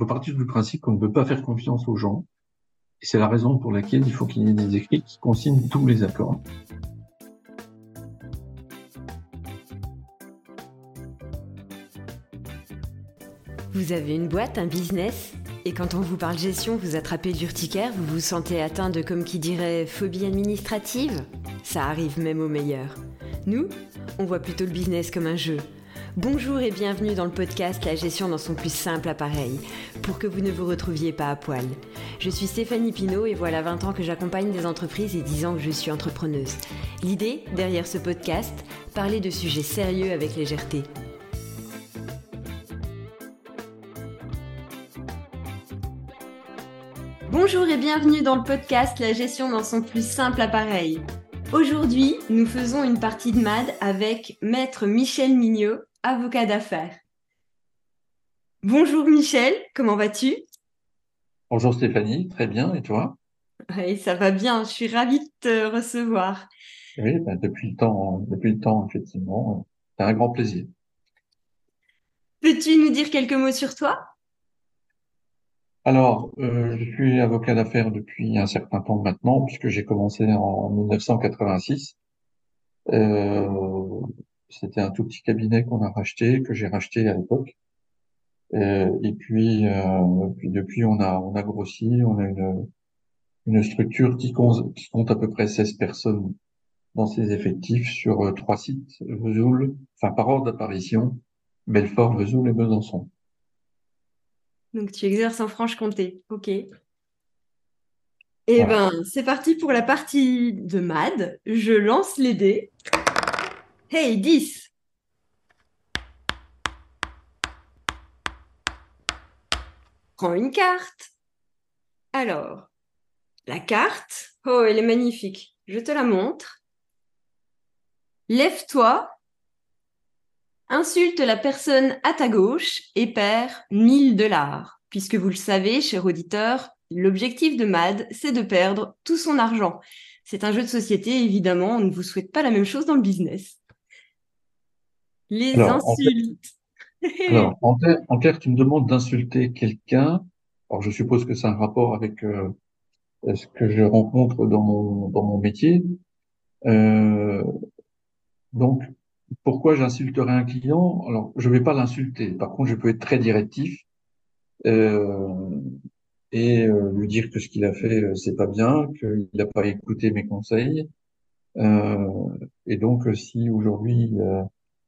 faut partir du principe qu'on ne peut pas faire confiance aux gens. Et c'est la raison pour laquelle il faut qu'il y ait des écrits qui consignent tous les accords. Vous avez une boîte, un business? Et quand on vous parle gestion, vous attrapez l'urticaire, vous vous sentez atteint de, comme qui dirait, phobie administrative? Ça arrive même aux meilleurs. Nous, on voit plutôt le business comme un jeu. Bonjour et bienvenue dans le podcast La gestion dans son plus simple appareil, pour que vous ne vous retrouviez pas à poil. Je suis Stéphanie Pinault et voilà 20 ans que j'accompagne des entreprises et 10 ans que je suis entrepreneuse. L'idée, derrière ce podcast, parler de sujets sérieux avec légèreté. Bonjour et bienvenue dans le podcast La gestion dans son plus simple appareil. Aujourd'hui, nous faisons une partie de MAD avec Maître Michel Mignot, avocat d'affaires. Bonjour Michel, comment vas-tu? Bonjour Stéphanie, très bien, et toi? Oui, ça va bien, je suis ravie de te recevoir. Oui, ben, depuis le temps, depuis le temps, effectivement, c'est un grand plaisir. Peux-tu nous dire quelques mots sur toi? Alors, euh, je suis avocat d'affaires depuis un certain temps maintenant, puisque j'ai commencé en 1986. Euh, c'était un tout petit cabinet qu'on a racheté, que j'ai racheté à l'époque. Euh, et puis, puis depuis, on a on a grossi, on a une une structure qui compte, qui compte à peu près 16 personnes dans ses effectifs sur trois sites, Vesoul, enfin par ordre d'apparition, Belfort, Vesoul et Besançon. Donc tu exerces en Franche-Comté. Ok. Eh ben, c'est parti pour la partie de MAD. Je lance les dés. Hey, 10. Prends une carte. Alors, la carte. Oh, elle est magnifique. Je te la montre. Lève-toi Insulte la personne à ta gauche et perd 1000 dollars. Puisque vous le savez, cher auditeur, l'objectif de MAD, c'est de perdre tout son argent. C'est un jeu de société, évidemment, on ne vous souhaite pas la même chose dans le business. Les insultes. Alors, en clair, tu me demandes d'insulter quelqu'un. Alors, je suppose que c'est un rapport avec euh, ce que je rencontre dans mon, dans mon métier. Euh, donc, pourquoi j'insulterais un client? Alors, je ne vais pas l'insulter. Par contre, je peux être très directif euh, et euh, lui dire que ce qu'il a fait, euh, c'est pas bien, qu'il n'a pas écouté mes conseils. Euh, et donc, si aujourd'hui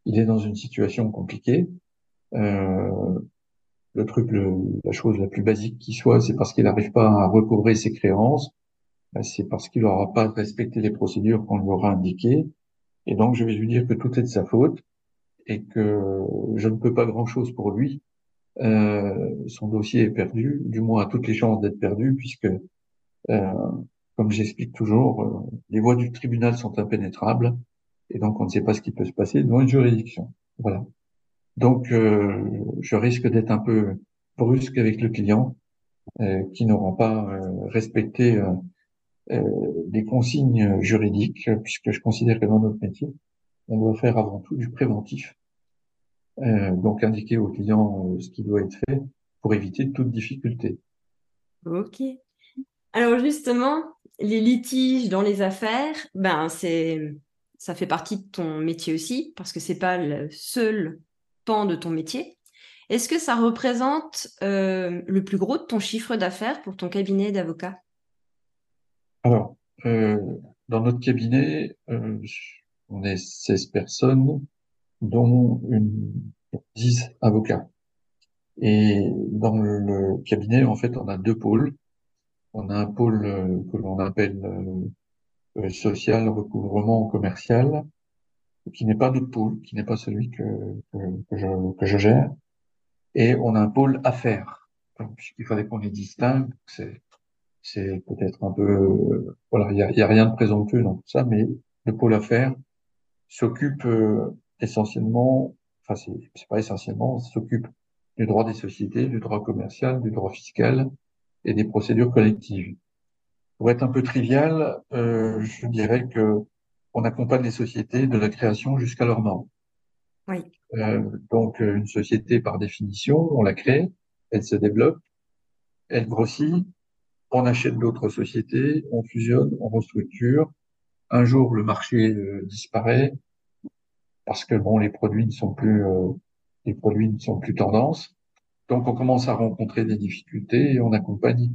il est dans une situation compliquée, le truc, le, la chose la plus basique qui soit, c'est parce qu'il n'arrive pas à recouvrer ses créances, ben, c'est parce qu'il n'aura pas respecté les procédures qu'on lui aura indiquées et donc, je vais lui dire que tout est de sa faute et que je ne peux pas grand-chose pour lui. Euh, son dossier est perdu, du moins a toutes les chances d'être perdu, puisque, euh, comme j'explique toujours, euh, les voies du tribunal sont impénétrables, et donc on ne sait pas ce qui peut se passer devant une juridiction. Voilà. Donc, euh, je risque d'être un peu brusque avec le client, euh, qui n'aura pas respecté euh, des consignes juridiques, puisque je considère que dans notre métier, on doit faire avant tout du préventif. Euh, donc indiquer au client euh, ce qui doit être fait pour éviter toute difficulté. Ok. Alors justement, les litiges dans les affaires, ben c'est ça fait partie de ton métier aussi parce que c'est pas le seul pan de ton métier. Est-ce que ça représente le plus gros de ton chiffre d'affaires pour ton cabinet d'avocat? Alors, euh, dans notre cabinet, euh, on est 16 personnes, dont une, 10 avocats. Et dans le, cabinet, en fait, on a deux pôles. On a un pôle euh, que l'on appelle social, recouvrement commercial, qui n'est pas notre pôle, qui n'est pas celui que, que, je, que je gère. Et on a un pôle affaires. Puisqu'il fallait qu'on les distingue, c'est c'est peut-être un peu, voilà, il y a, y a, rien de présomptueux dans tout ça, mais le pôle affaires s'occupe euh, essentiellement, enfin c'est pas essentiellement, s'occupe du droit des sociétés, du droit commercial, du droit fiscal et des procédures collectives. Pour être un peu trivial, euh, je dirais que on accompagne les sociétés de la création jusqu'à leur mort. Oui. Euh, donc une société par définition, on la crée, elle se développe, elle grossit, on achète d'autres sociétés, on fusionne, on restructure. Un jour, le marché euh, disparaît parce que bon, les produits ne sont plus euh, les produits ne sont plus tendance. Donc, on commence à rencontrer des difficultés et on accompagne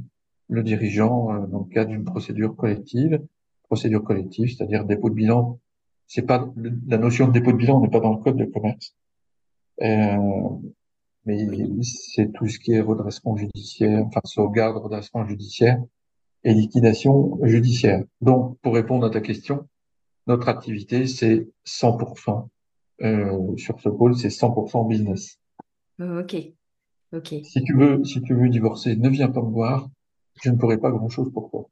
le dirigeant euh, dans le cadre d'une procédure collective. Procédure collective, c'est-à-dire dépôt de bilan. C'est pas la notion de dépôt de bilan n'est pas dans le code de commerce. Euh, mais c'est tout ce qui est redressement judiciaire, enfin sauvegarde, redressement judiciaire et liquidation judiciaire. Donc, pour répondre à ta question, notre activité, c'est 100% euh, sur ce pôle, c'est 100% business. ok, ok. Si tu veux, si tu veux divorcer, ne viens pas me voir. Je ne pourrai pas grand-chose pour toi.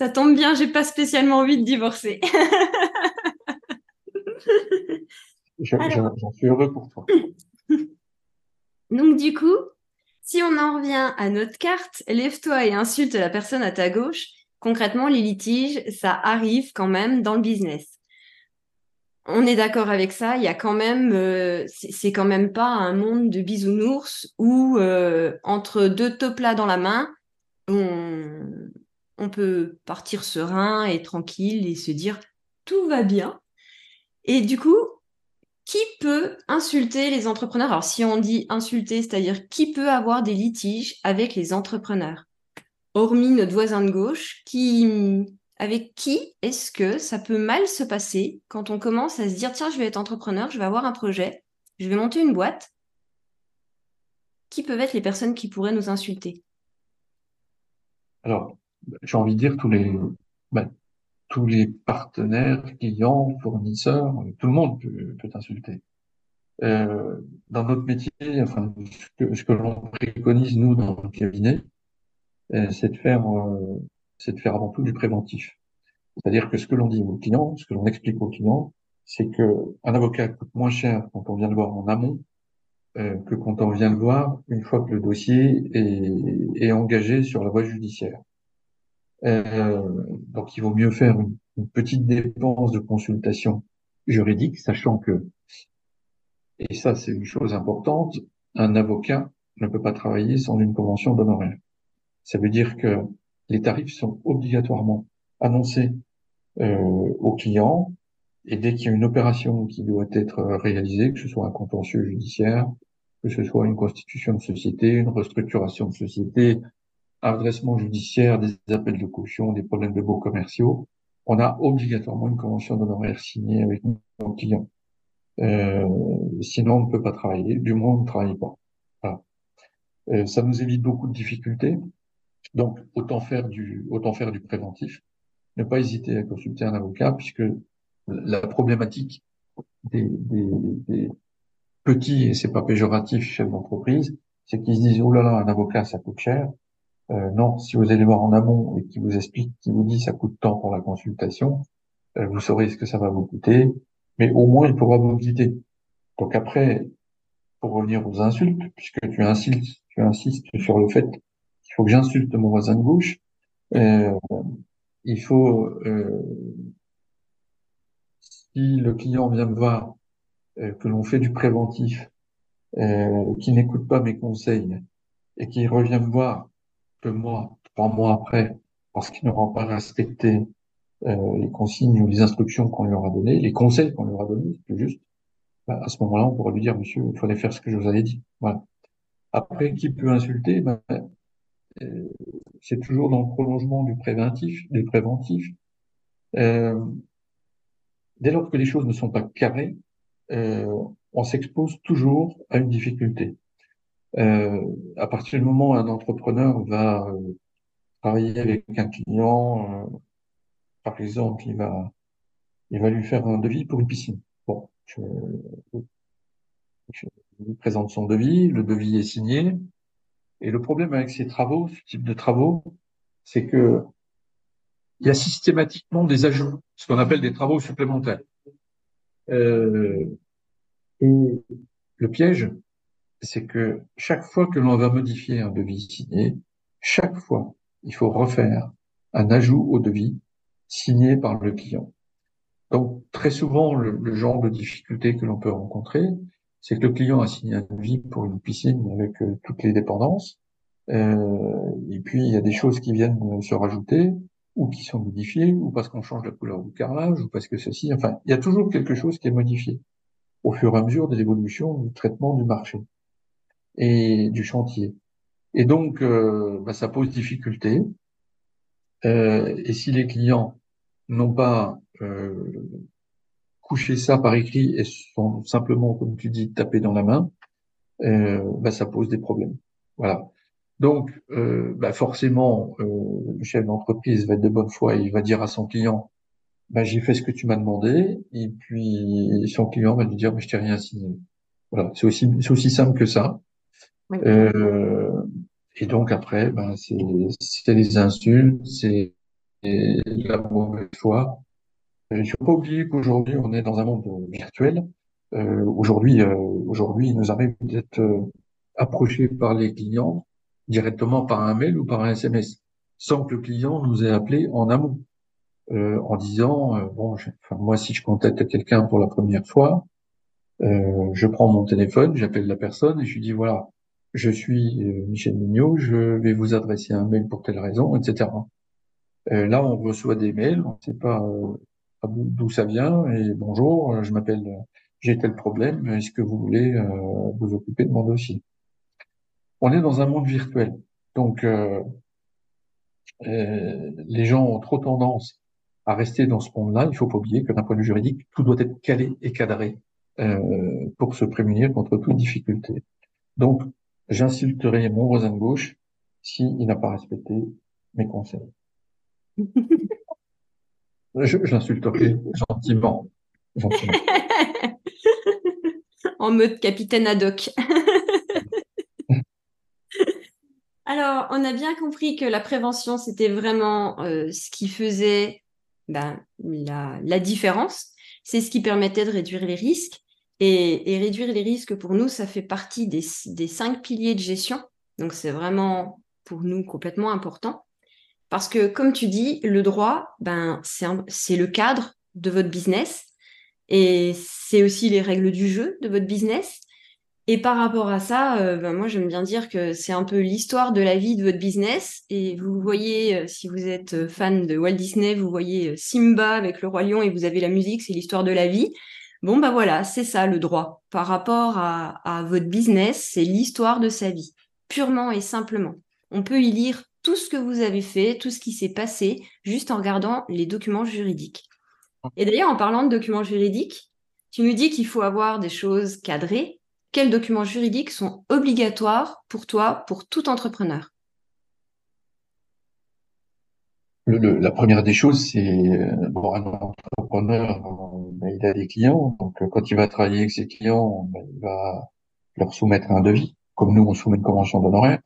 Ça tombe bien, j'ai pas spécialement envie de divorcer. J'en suis heureux pour toi. Donc du coup, si on en revient à notre carte, lève-toi et insulte la personne à ta gauche. Concrètement, les litiges, ça arrive quand même dans le business. On est d'accord avec ça. Il y a quand même, euh, c'est quand même pas un monde de bisounours où euh, entre deux top dans la main, on, on peut partir serein et tranquille et se dire tout va bien. Et du coup, qui peut insulter les entrepreneurs? Alors, si on dit insulter, c'est-à-dire qui peut avoir des litiges avec les entrepreneurs? Hormis notre voisin de gauche, qui, avec qui est-ce que ça peut mal se passer quand on commence à se dire tiens, je vais être entrepreneur, je vais avoir un projet, je vais monter une boîte? Qui peuvent être les personnes qui pourraient nous insulter? Alors, j'ai envie de dire tous les, ben, tous les partenaires, clients, fournisseurs, tout le monde peut, peut insulter. Euh, dans notre métier, enfin, ce que, ce que l'on préconise nous dans le cabinet, euh, c'est de faire, euh, c'est de faire avant tout du préventif. C'est-à-dire que ce que l'on dit aux clients, ce que l'on explique aux clients, c'est que un avocat coûte moins cher quand on vient le voir en amont euh, que quand on vient le voir une fois que le dossier est, est engagé sur la voie judiciaire. Euh, donc, il vaut mieux faire une, petite dépense de consultation juridique, sachant que, et ça c'est une chose importante, un avocat ne peut pas travailler sans une convention d'honoraires. Ça veut dire que les tarifs sont obligatoirement annoncés euh, aux clients et dès qu'il y a une opération qui doit être réalisée, que ce soit un contentieux judiciaire, que ce soit une constitution de société, une restructuration de société, adressement judiciaire, des appels de caution, des problèmes de baux commerciaux, on a obligatoirement une convention d'honoraires signée avec nos clients. Euh, sinon, on ne peut pas travailler, du moins on ne travaille pas. Euh, ça nous évite beaucoup de difficultés. Donc, autant faire du, autant faire du préventif. Ne pas hésiter à consulter un avocat, puisque la problématique des, des, des petits, et c'est pas péjoratif, chefs d'entreprise, c'est qu'ils se disent, oh là là, un avocat, ça coûte cher. Euh, non, si vous allez voir en amont et qui vous explique, qui vous dit ça coûte tant pour la consultation, euh, vous saurez ce que ça va vous coûter, mais au moins il pourra vous guider. Donc après, pour revenir aux insultes, puisque tu insistes, tu insistes sur le fait qu'il faut que j'insulte mon voisin de gauche, euh, il faut, euh, si le client vient me voir, que l'on fait du préventif, qui n'écoute pas mes conseils et qui revient me voir que moi, trois mois après, parce qu'il n'aura pas respecté euh, les consignes ou les instructions qu'on lui aura données, les conseils qu'on lui aura donnés, c'est juste, bah, à ce moment-là, on pourra lui dire, monsieur, il fallait faire ce que je vous avais dit. Voilà. Après, qui peut insulter? Ben, euh, C'est toujours dans le prolongement du préventif, des préventifs. Euh, dès lors que les choses ne sont pas carrées, euh, on s'expose toujours à une difficulté. Euh, à partir du moment où un entrepreneur va euh, travailler avec un client, euh, par exemple, il va, il va lui faire un devis pour une piscine. Bon, je, je lui présente son devis, le devis est signé. Et le problème avec ces travaux, ce type de travaux, c'est que il y a systématiquement des ajouts, ce qu'on appelle des travaux supplémentaires. Euh, et le piège, c'est que chaque fois que l'on va modifier un devis signé, chaque fois, il faut refaire un ajout au devis signé par le client. Donc, très souvent, le, genre de difficulté que l'on peut rencontrer, c'est que le client a signé un devis pour une piscine avec toutes les dépendances. et puis, il y a des choses qui viennent se rajouter ou qui sont modifiées, ou parce qu'on change la couleur du carrelage, ou parce que ceci, enfin, il y a toujours quelque chose qui est modifié au fur et à mesure de l'évolution du traitement du marché et du chantier. Et donc, euh, bah, ça pose difficulté. Euh, et si les clients n'ont pas euh, couché ça par écrit et sont simplement, comme tu dis, tapés dans la main, euh, bah, ça pose des problèmes. Voilà. Donc, euh, bah forcément, euh, le chef d'entreprise va être de bonne foi et il va dire à son client, bah, j'ai fait ce que tu m'as demandé, et puis son client va lui dire, mais je t'ai rien signé. Voilà, c'est aussi, c'est aussi simple que ça. Euh, et donc après, ben, c'est, les insultes, c'est la mauvaise foi. Il ne faut pas oublier qu'aujourd'hui, on est dans un monde virtuel. Euh, aujourd'hui, euh, aujourd'hui, il nous arrive d'être euh, approché par les clients directement par un mail ou par un SMS, sans que le client nous ait appelé en amont. Euh, en disant euh, bon, moi si je contacte quelqu'un pour la première fois, euh, je prends mon téléphone, j'appelle la personne et je lui dis voilà, je suis Michel Mignot, je vais vous adresser un mail pour telle raison, etc. là, on reçoit des mails, on ne sait pas d'où ça vient et bonjour, je m'appelle, j'ai tel problème, est-ce que vous voulez vous occuper de mon dossier? On est dans un monde virtuel, donc les gens ont trop tendance à rester dans ce monde-là, il faut pas oublier que d'un point de vue juridique, tout doit être calé et cadré euh, pour se prémunir contre toute difficulté. Donc, j'insulterai mon voisin de gauche s'il n'a pas respecté mes conseils. je, l'insulterai gentiment. gentiment. en mode capitaine ad hoc. Alors, on a bien compris que la prévention, c'était vraiment euh, ce qui faisait ben, la, différence. C'est ce qui permettait de réduire les risques. Et, réduire les risques, pour nous, ça fait partie des, cinq piliers de gestion. Donc, c'est vraiment, pour nous, complètement important. Parce que, comme tu dis, le droit, ben, c'est le cadre de votre business. Et c'est aussi les règles du jeu de votre business. Et par rapport à ça, euh, ben moi j'aime bien dire que c'est un peu l'histoire de la vie de votre business. Et vous voyez, euh, si vous êtes euh, fan de Walt Disney, vous voyez Simba avec le roi lion et vous avez la musique, c'est l'histoire de la vie. Bon bah voilà, c'est ça le droit. Par rapport à, à votre business, c'est l'histoire de sa vie, purement et simplement. On peut y lire tout ce que vous avez fait, tout ce qui s'est passé, juste en regardant les documents juridiques. Et d'ailleurs, en parlant de documents juridiques, tu nous dis qu'il faut avoir des choses cadrées, quels documents juridiques sont obligatoires pour toi, pour tout entrepreneur? La première des choses, c'est bon, un entrepreneur, ben, il a des clients, donc quand il va travailler avec ses clients, ben, il va leur soumettre un devis, comme nous on soumet une convention d'honoraires,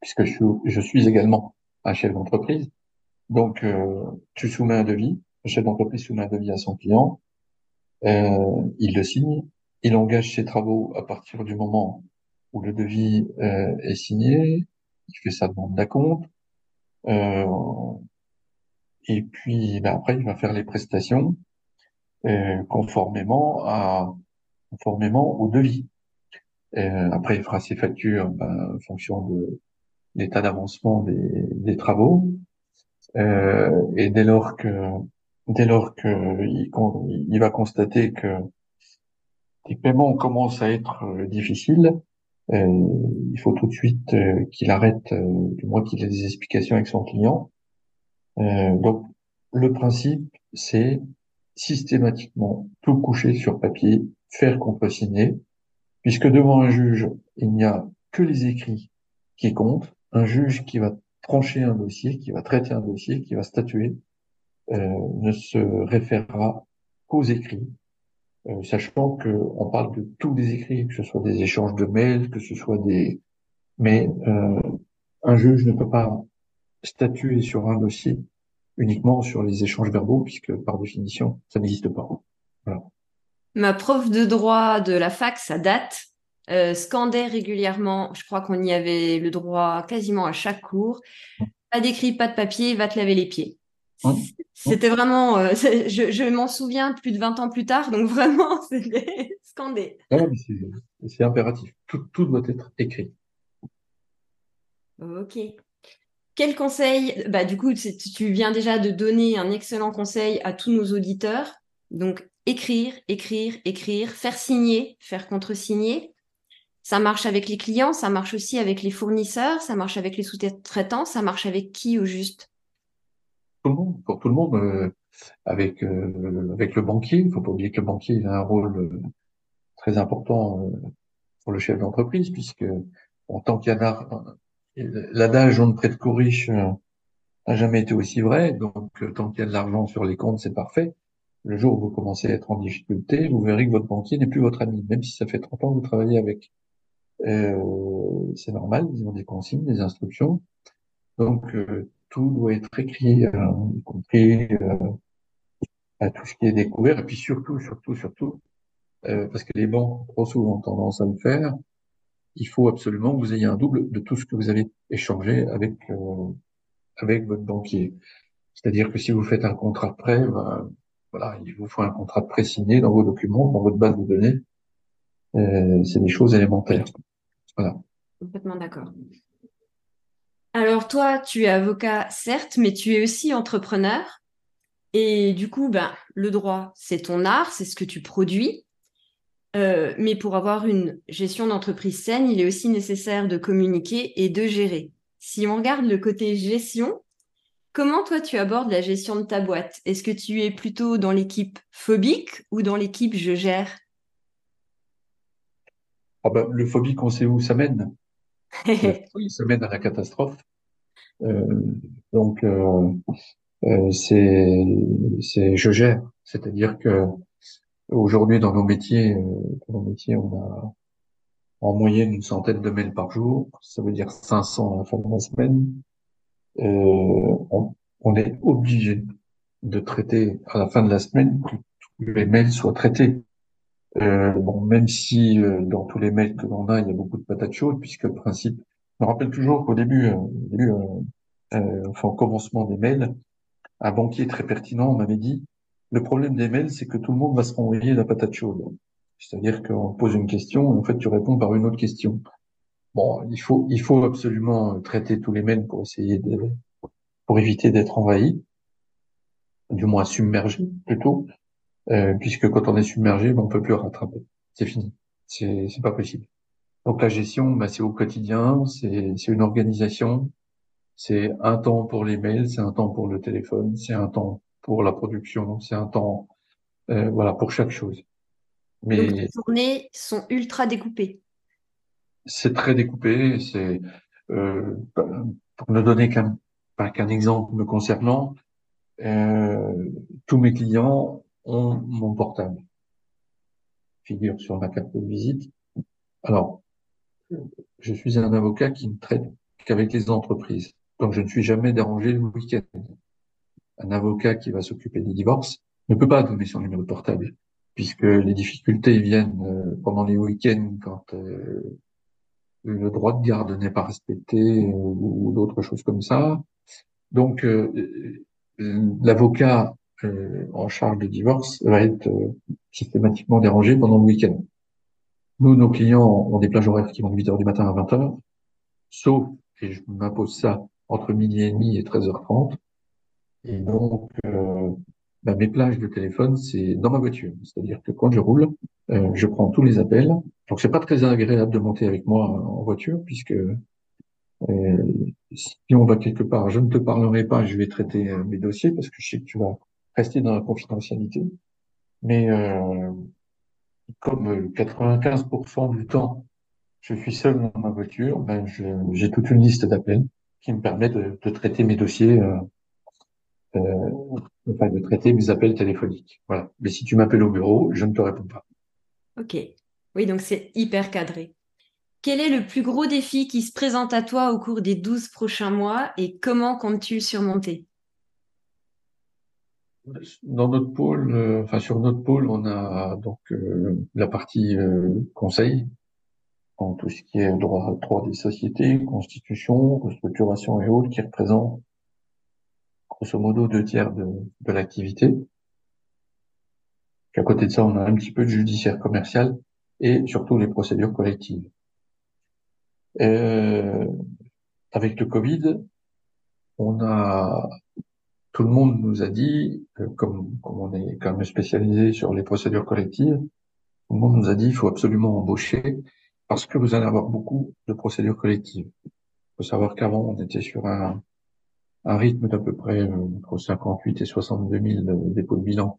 puisque je suis, je suis également un chef d'entreprise. Donc euh, tu soumets un devis, le chef d'entreprise soumet un devis à son client, euh, il le signe, il engage ses travaux à partir du moment où le devis euh, est signé, il fait sa demande d'acompte, euh, et puis ben, après il va faire les prestations euh, conformément à conformément au devis. Euh, après il fera ses factures ben, en fonction de l'état d'avancement des, des, travaux. Euh, et dès lors que dès lors que il, il va constater que les paiements commencent à être euh, difficiles, euh, il faut tout de suite euh, qu'il arrête, du moins qu'il ait des explications avec son client. Donc, le principe, c'est systématiquement tout coucher sur papier, faire contresigner, puisque devant un juge, il n'y a que les écrits qui comptent. Un juge qui va trancher un dossier, qui va traiter un dossier, qui va statuer, ne se référera qu'aux écrits euh, sachant qu'on parle de tous les écrits, que ce soit des échanges de mails, que ce soit des... Mais euh, un juge ne peut pas statuer sur un dossier uniquement sur les échanges verbaux, puisque par définition, ça n'existe pas. Voilà. Ma prof de droit de la fac, ça date, euh, scandait régulièrement, je crois qu'on y avait le droit quasiment à chaque cours, pas d'écrit, pas de papier, va te laver les pieds. C'était vraiment, euh, je, m'en souviens plus de 20 ans plus tard, donc vraiment, c'était scandé. c'est impératif. Tout, doit être écrit. Ok. Quel conseil bah, Du coup, tu viens déjà de donner un excellent conseil à tous nos auditeurs. Donc, écrire, écrire, écrire, faire signer, faire contre-signer. Ça marche avec les clients, ça marche aussi avec les fournisseurs, ça marche avec les sous-traitants, ça marche avec qui au juste? Pour tout le monde, euh, avec euh, avec le banquier. Il faut pas oublier que le banquier a un rôle euh, très important pour le chef d'entreprise, puisque en tant qu'il l'adage on ne prête qu'aux riches n'a jamais été aussi vrai. Donc tant qu'il y a de l'argent sur les comptes, c'est parfait. Le jour où vous commencez à être en difficulté, vous verrez que votre banquier n'est plus votre ami, même si ça fait 30 ans que vous travaillez avec. Euh, c'est normal, ils ont des consignes, des instructions. Donc, tout doit être écrit, euh, y compris euh, à tout ce qui est découvert, et puis surtout, surtout, surtout, euh, parce que les banques trop souvent tendance à le faire, il faut absolument que vous ayez un double de tout ce que vous avez échangé avec avec votre banquier. C'est-à-dire que si vous faites un contrat de prêt, ben, voilà, il vous faut un contrat de prêt signé dans vos documents, dans votre base de données. c'est des choses élémentaires. Voilà. Complètement d'accord. Alors toi, tu es avocat, certes, mais tu es aussi entrepreneur. Et du coup, ben, le droit, c'est ton art, c'est ce que tu produis. Euh, mais pour avoir une gestion d'entreprise saine, il est aussi nécessaire de communiquer et de gérer. Si on regarde le côté gestion, comment toi tu abordes la gestion de ta boîte? Est-ce que tu es plutôt dans l'équipe phobique ou dans l'équipe je gère? Ah ben, Le phobique, on sait où ça mène. il se met dans la catastrophe. Euh, donc, euh, c'est, c'est, je gère. C'est-à-dire que aujourd'hui, dans nos métiers, dans nos métiers, on a en moyenne une centaine de mails par jour. Ça veut dire 500 à la fin de la semaine. On, on, est obligé de traiter à la fin de la semaine que tous les mails soient traités. Euh, bon, même si euh, dans tous les mails que l'on a, il y a beaucoup de patates chaudes, puisque le principe, je me rappelle toujours qu'au début, euh, début enfin au commencement des mails, un banquier très pertinent m'avait dit, le problème des mails, c'est que tout le monde va se renvoyer la patate chaude. C'est-à-dire qu'on pose une question, et en fait, tu réponds par une autre question. Bon, il faut, il faut absolument traiter tous les mails pour essayer de, pour éviter d'être envahi, du moins submergé plutôt. Euh, puisque quand on est submergé, ben, on peut plus rattraper. C'est fini. C'est c'est pas possible. Donc la gestion, ben, c'est au quotidien, c'est c'est une organisation, c'est un temps pour les mails, c'est un temps pour le téléphone, c'est un temps pour la production, c'est un temps euh, voilà pour chaque chose. Mais Donc les journées sont ultra découpées. C'est très découpé. C'est euh, pour ne donner qu'un qu'un exemple me concernant, euh, tous mes clients ont mon portable. Figure sur ma carte de visite. Alors, je suis un avocat qui ne traite qu'avec les entreprises. Donc, je ne suis jamais dérangé le week-end. Un avocat qui va s'occuper des divorces ne peut pas donner son numéro de portable, puisque les difficultés viennent euh, pendant les week-ends quand euh, le droit de garde n'est pas respecté euh, ou, d'autres choses comme ça. Donc, l'avocat en charge de divorce va être systématiquement dérangé pendant le week-end. Nous, nos clients ont des plages horaires qui vont de 8 heures du matin à 20 heures, sauf, et je m'impose ça, entre midi et demi et 13h30. Et donc, euh, bah, mes plages de téléphone, c'est dans ma voiture. C'est-à-dire que quand je roule, euh, je prends tous les appels. Donc, c'est pas très agréable de monter avec moi en voiture, puisque euh, si on va quelque part, je ne te parlerai pas, je vais traiter mes dossiers, parce que je sais que tu vas rester dans la confidentialité. Mais euh, comme 95% du temps, je suis seul dans ma voiture, ben j'ai toute une liste d'appels qui me permet de, de traiter mes dossiers, euh, euh, enfin de traiter mes appels téléphoniques. Voilà. Mais si tu m'appelles au bureau, je ne te réponds pas. Ok. Oui, donc c'est hyper cadré. Quel est le plus gros défi qui se présente à toi au cours des 12 prochains mois et comment comptes-tu le surmonter? Dans notre pôle, euh, enfin sur notre pôle, on a donc euh, la partie euh, conseil, en tout ce qui est droit, droit des sociétés, constitution, restructuration et autres, qui représente deux tiers de, de l'activité. À côté de ça, on a un petit peu de judiciaire commercial et surtout les procédures collectives. Euh, avec le Covid, on a tout le monde nous a dit, comme, comme on est quand même spécialisé sur les procédures collectives, tout le monde nous a dit il faut absolument embaucher parce que vous allez avoir beaucoup de procédures collectives. Il faut savoir qu'avant, on était sur un, un rythme d'à peu près euh, entre 58 et 62 000 dépôts de bilan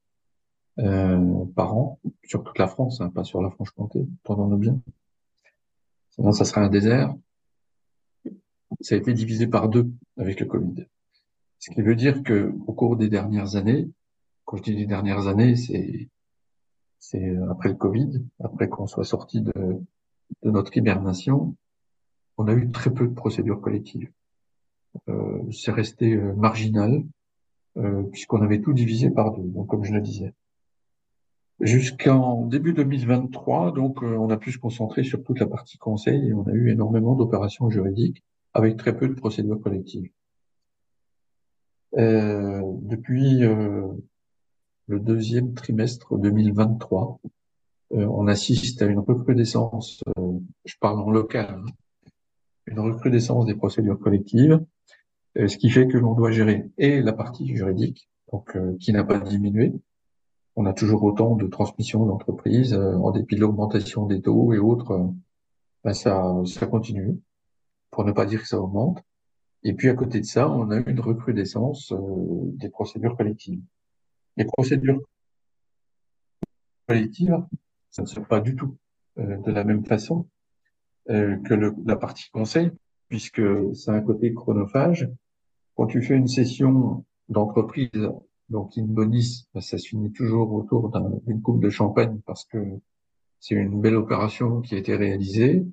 euh, par an, sur toute la France, hein, pas sur la Franche-Comté, pendant bien. Sinon, ça serait un désert. Ça a été divisé par deux avec le Covid. Ce qui veut dire que au cours des dernières années, quand je dis les dernières années, c'est c'est après le Covid, après qu'on soit sorti de, de notre hibernation, on a eu très peu de procédures collectives. Euh, c'est resté euh, marginal euh, puisqu'on avait tout divisé par deux. Donc, comme je le disais. Jusqu'en début 2023, donc euh, on a pu se concentrer sur toute la partie conseil et on a eu énormément d'opérations juridiques avec très peu de procédures collectives. Euh, depuis euh, le deuxième trimestre 2023, on assiste à une recrudescence, je parle en local, hein, une recrudescence des procédures collectives, ce qui fait que l'on doit gérer et la partie juridique, donc qui n'a pas diminué, on a toujours autant de transmissions d'entreprises euh, en dépit de l'augmentation des taux et autres. Euh, ben ça, ça continue, pour ne pas dire que ça augmente. Et puis à côté de ça, on a une recrudescence euh, des procédures collectives. Les procédures collectives, ça ne se pas du tout de la même façon que le, la partie conseil, puisque c'est un côté chronophage. Quand tu fais une session d'entreprise donc une bonus, bah, ça se finit toujours autour d'une coupe de champagne parce que c'est une belle opération qui a été réalisée.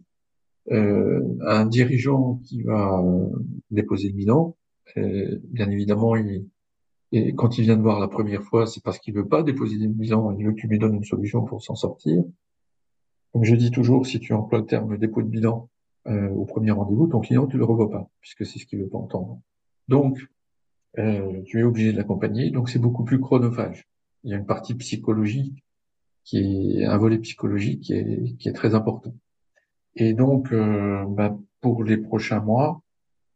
Euh, un dirigeant qui va euh, déposer le bilan, euh, bien évidemment, il, et quand il vient de voir la première fois, c'est parce qu'il veut pas déposer le bilan, il veut que tu lui donnes une solution pour s'en sortir. Comme je dis toujours, si tu emploies le terme dépôt de bilan euh, au premier rendez-vous, ton client, tu le revois pas, puisque c'est ce qu'il veut pas entendre. Donc, euh, tu es obligé de l'accompagner, donc c'est beaucoup plus chronophage. Il y a une partie psychologique qui est un volet psychologique qui est, qui est très important. Et donc, euh, bah, pour les prochains mois,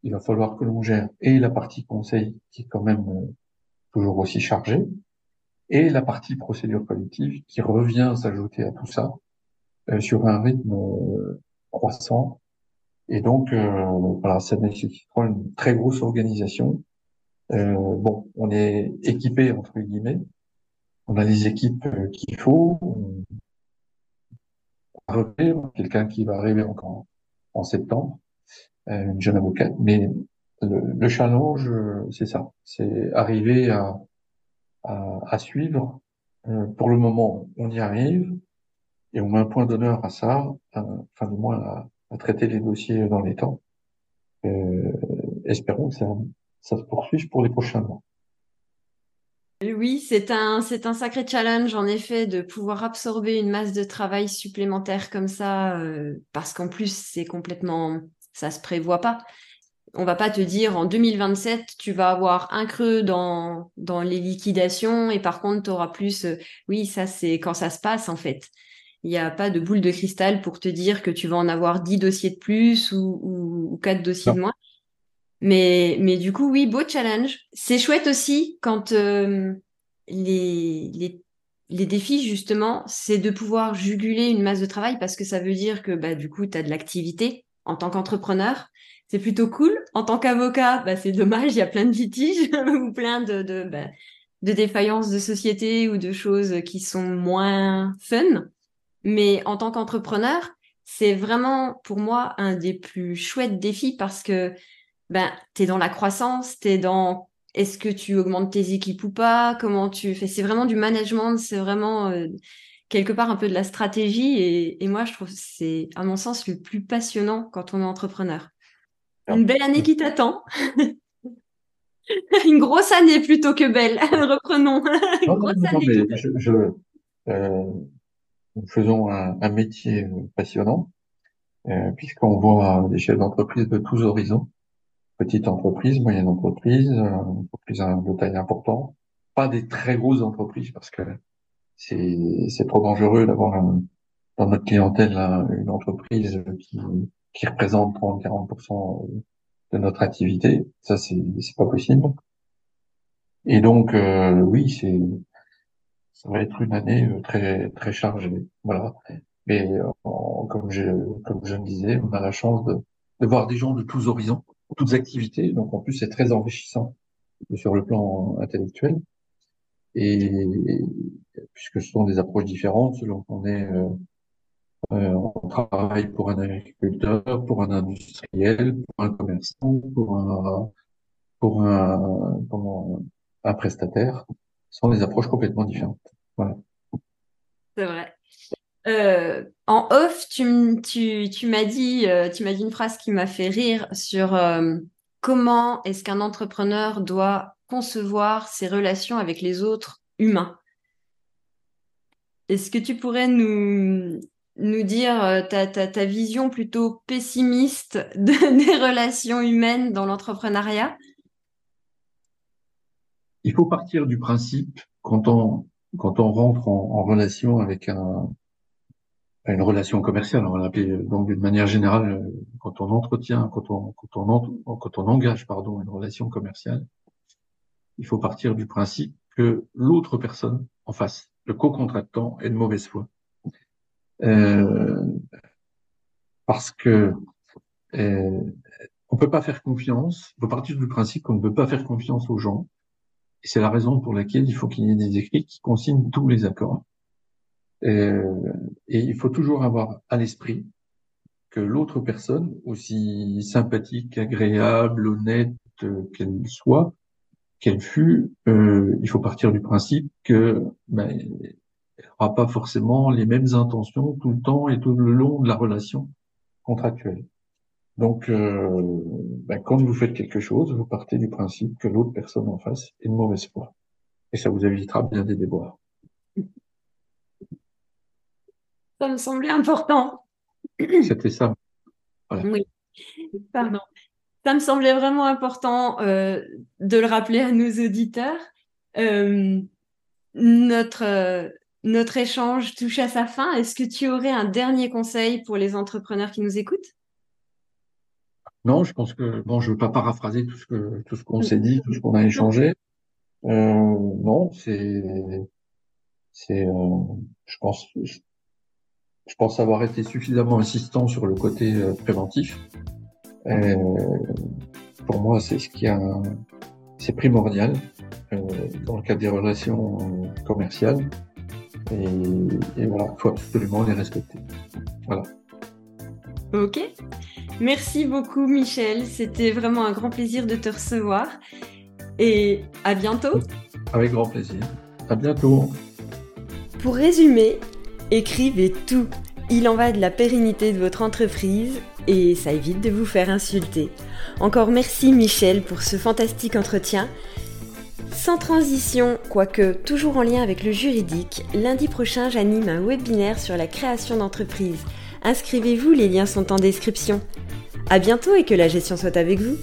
il va falloir que l'on gère et la partie conseil qui est quand même euh, toujours aussi chargée, et la partie procédure collective qui revient s'ajouter à tout ça sur un rythme euh, croissant. Et donc, voilà, ça nécessitera une très grosse organisation euh, bon, on est équipé entre guillemets. On a les équipes euh, qu'il faut. Quelqu'un qui va arriver encore en, septembre, euh, une jeune avocate. Mais le, challenge, c'est ça, c'est arriver à, à, suivre. pour le moment, on y arrive et on met un point d'honneur à ça, enfin du moins à, traiter les dossiers dans les temps. Euh, espérons que ça, ça se poursuit pour les prochains mois. Oui, c'est un, c'est un sacré challenge en effet de pouvoir absorber une masse de travail supplémentaire comme ça, euh, parce qu'en plus c'est complètement, ça se prévoit pas. On va pas te dire en 2027 tu vas avoir un creux dans dans les liquidations et par contre tu auras plus. Euh, oui, ça c'est quand ça se passe en fait. Il n'y a pas de boule de cristal pour te dire que tu vas en avoir 10 dossiers de plus ou, ou, 4 dossiers de moins. Mais, mais du coup, oui, beau challenge. C'est chouette aussi quand euh, les, les, les défis, justement, c'est de pouvoir juguler une masse de travail parce que ça veut dire que bah, du coup, tu as de l'activité en tant qu'entrepreneur. C'est plutôt cool. En tant qu'avocat, bah, c'est dommage, il y a plein de litiges ou plein de, de, bah, de défaillances de société ou de choses qui sont moins fun. Mais en tant qu'entrepreneur, c'est vraiment pour moi un des plus chouettes défis parce que ben, tu es dans la croissance, tu es dans est-ce que tu augmentes tes équipes ou pas, comment tu fais. C'est vraiment du management, c'est vraiment euh, quelque part un peu de la stratégie. Et, et moi, je trouve que c'est, à mon sens, le plus passionnant quand on est entrepreneur. Une belle année qui t'attend. Une grosse année plutôt que belle. Reprenons. Une grosse année je, je, euh, nous faisons un, un métier passionnant, euh, puisqu'on voit des chefs d'entreprise de tous horizons. petite entreprise, moyenne entreprise, euh, entreprise de taille importante, pas des très grosses entreprises parce que c'est trop dangereux d'avoir dans notre clientèle une entreprise qui qui représente 30-40% de notre activité. Ça c'est pas possible. Et donc euh, oui, c'est ça va être une année euh, très très chargée. Voilà. Mais comme je comme je le disais, on a la chance de, de voir des gens de tous horizons toutes activités. Donc en plus, c'est très enrichissant sur le plan intellectuel. Et puisque ce sont des approches différentes selon qu'on est euh, euh, on travaille pour un agriculteur, pour un industriel, pour un commerçant, pour un pour un comment, un prestataire, ce sont des approches complètement différentes. C'est vrai. Euh, en off, tu, tu, tu m'as dit, euh, tu m'as dit une phrase qui m'a fait rire sur euh, comment est-ce qu'un entrepreneur doit concevoir ses relations avec les autres humains. Est-ce que tu pourrais nous, dire ta, vision plutôt pessimiste de, des relations humaines dans l'entrepreneuriat? Il faut partir du principe, quand on, quand on rentre en relation avec un, une relation commerciale, on va l'appeler donc d'une manière générale, euh, quand on entretient, quand on, quand on, quand on engage pardon une relation commerciale, il faut partir du principe que l'autre personne en face, le co-contractant, est de mauvaise foi, euh, parce que euh, on peut pas faire confiance. Il faut partir du principe qu'on ne peut pas faire confiance aux gens, et c'est la raison pour laquelle il faut qu'il y ait des écrits qui consignent tous les accords. Euh, et il faut toujours avoir à l'esprit que l'autre personne, aussi sympathique, agréable, honnête qu'elle soit, qu'elle fût, euh, il faut partir du principe que ben, n'aura pas forcément les mêmes intentions tout le temps et tout le long de la relation contractuelle. Donc, euh, ben, quand vous faites quelque chose, vous partez du principe que l'autre personne en face est de mauvaise foi. Et ça vous évitera bien des déboires. Ça me semblait important. C'était ça. Oui, pardon. Ça me semblait vraiment important euh, de le rappeler à nos auditeurs. Euh, notre, euh, notre échange touche à sa fin. Est-ce que tu aurais un dernier conseil pour les entrepreneurs qui nous écoutent? Non, je pense que bon, je veux pas paraphraser tout ce que tout ce qu'on s'est dit, tout ce qu'on a échangé. non, c'est c'est je pense je pense avoir été suffisamment insistant sur le côté euh, préventif. Euh, pour moi, c'est ce qui a, c'est primordial euh, dans le cadre des relations commerciales. Et, et voilà, faut absolument les respecter. Voilà. Ok. Merci beaucoup, Michel. C'était vraiment un grand plaisir de te recevoir. Et à bientôt. Avec grand plaisir. À bientôt. Pour résumer, Écrivez tout. Il en va de la pérennité de votre entreprise et ça évite de vous faire insulter. Encore merci Michel pour ce fantastique entretien. Sans transition, quoique toujours en lien avec le juridique, lundi prochain j'anime un webinaire sur la création d'entreprise. Inscrivez-vous, les liens sont en description. À bientôt et que la gestion soit avec vous.